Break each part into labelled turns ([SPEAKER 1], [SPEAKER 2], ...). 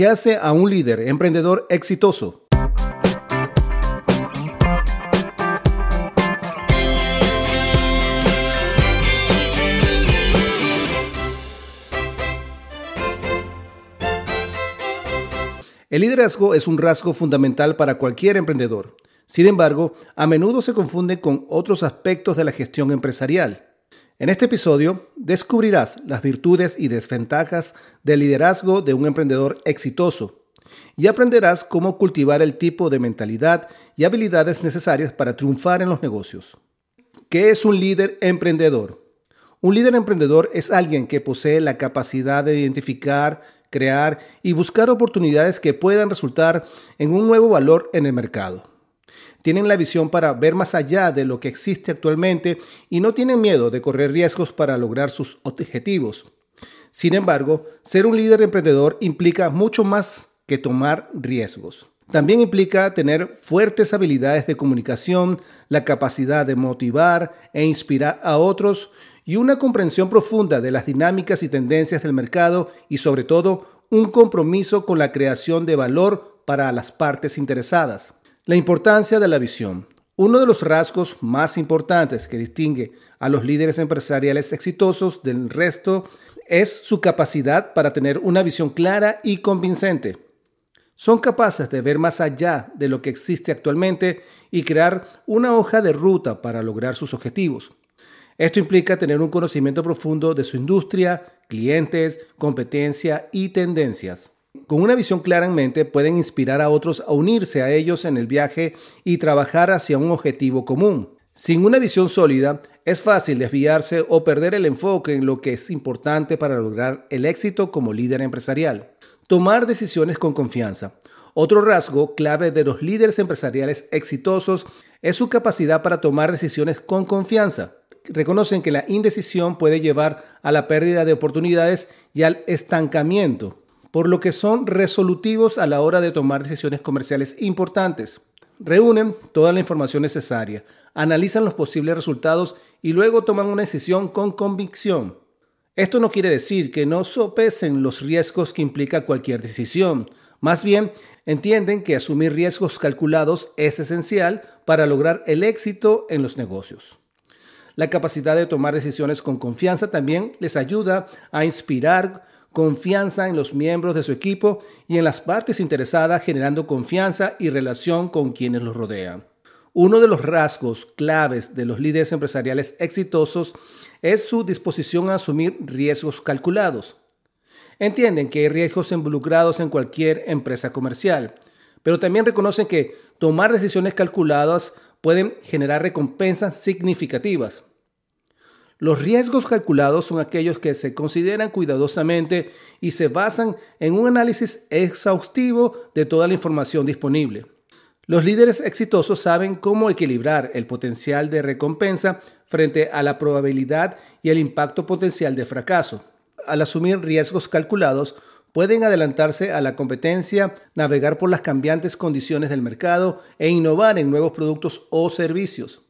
[SPEAKER 1] ¿Qué hace a un líder emprendedor exitoso? El liderazgo es un rasgo fundamental para cualquier emprendedor. Sin embargo, a menudo se confunde con otros aspectos de la gestión empresarial. En este episodio descubrirás las virtudes y desventajas del liderazgo de un emprendedor exitoso y aprenderás cómo cultivar el tipo de mentalidad y habilidades necesarias para triunfar en los negocios. ¿Qué es un líder emprendedor? Un líder emprendedor es alguien que posee la capacidad de identificar, crear y buscar oportunidades que puedan resultar en un nuevo valor en el mercado. Tienen la visión para ver más allá de lo que existe actualmente y no tienen miedo de correr riesgos para lograr sus objetivos. Sin embargo, ser un líder emprendedor implica mucho más que tomar riesgos. También implica tener fuertes habilidades de comunicación, la capacidad de motivar e inspirar a otros y una comprensión profunda de las dinámicas y tendencias del mercado y sobre todo un compromiso con la creación de valor para las partes interesadas. La importancia de la visión. Uno de los rasgos más importantes que distingue a los líderes empresariales exitosos del resto es su capacidad para tener una visión clara y convincente. Son capaces de ver más allá de lo que existe actualmente y crear una hoja de ruta para lograr sus objetivos. Esto implica tener un conocimiento profundo de su industria, clientes, competencia y tendencias. Con una visión clara en mente pueden inspirar a otros a unirse a ellos en el viaje y trabajar hacia un objetivo común. Sin una visión sólida, es fácil desviarse o perder el enfoque en lo que es importante para lograr el éxito como líder empresarial. Tomar decisiones con confianza. Otro rasgo clave de los líderes empresariales exitosos es su capacidad para tomar decisiones con confianza reconocen que la indecisión puede llevar a la pérdida de oportunidades y al estancamiento, por lo que son resolutivos a la hora de tomar decisiones comerciales importantes. Reúnen toda la información necesaria, analizan los posibles resultados y luego toman una decisión con convicción. Esto no quiere decir que no sopesen los riesgos que implica cualquier decisión. Más bien, entienden que asumir riesgos calculados es esencial para lograr el éxito en los negocios. La capacidad de tomar decisiones con confianza también les ayuda a inspirar confianza en los miembros de su equipo y en las partes interesadas, generando confianza y relación con quienes los rodean. Uno de los rasgos claves de los líderes empresariales exitosos es su disposición a asumir riesgos calculados. Entienden que hay riesgos involucrados en cualquier empresa comercial, pero también reconocen que tomar decisiones calculadas pueden generar recompensas significativas. Los riesgos calculados son aquellos que se consideran cuidadosamente y se basan en un análisis exhaustivo de toda la información disponible. Los líderes exitosos saben cómo equilibrar el potencial de recompensa frente a la probabilidad y el impacto potencial de fracaso. Al asumir riesgos calculados, pueden adelantarse a la competencia, navegar por las cambiantes condiciones del mercado e innovar en nuevos productos o servicios.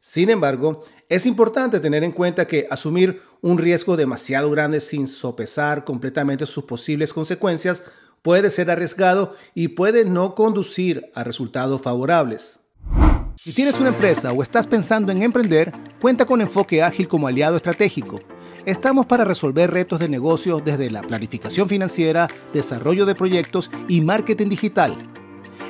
[SPEAKER 1] Sin embargo, es importante tener en cuenta que asumir un riesgo demasiado grande sin sopesar completamente sus posibles consecuencias puede ser arriesgado y puede no conducir a resultados favorables. Si tienes una empresa o estás pensando en emprender, cuenta con Enfoque Ágil como aliado estratégico. Estamos para resolver retos de negocio desde la planificación financiera, desarrollo de proyectos y marketing digital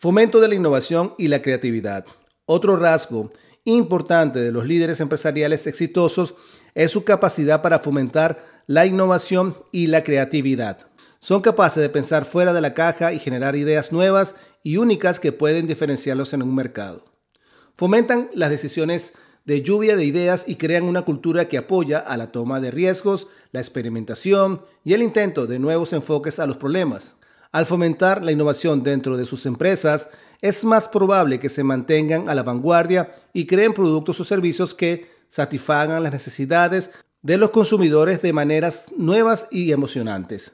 [SPEAKER 1] Fomento de la innovación y la creatividad. Otro rasgo importante de los líderes empresariales exitosos es su capacidad para fomentar la innovación y la creatividad. Son capaces de pensar fuera de la caja y generar ideas nuevas y únicas que pueden diferenciarlos en un mercado. Fomentan las decisiones de lluvia de ideas y crean una cultura que apoya a la toma de riesgos, la experimentación y el intento de nuevos enfoques a los problemas. Al fomentar la innovación dentro de sus empresas, es más probable que se mantengan a la vanguardia y creen productos o servicios que satisfagan las necesidades de los consumidores de maneras nuevas y emocionantes.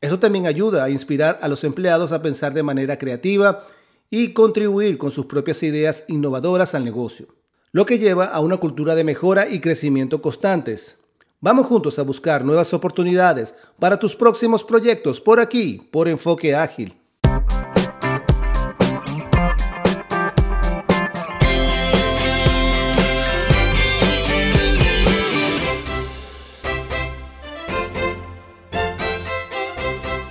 [SPEAKER 1] Eso también ayuda a inspirar a los empleados a pensar de manera creativa y contribuir con sus propias ideas innovadoras al negocio, lo que lleva a una cultura de mejora y crecimiento constantes. Vamos juntos a buscar nuevas oportunidades para tus próximos proyectos por aquí, por Enfoque Ágil.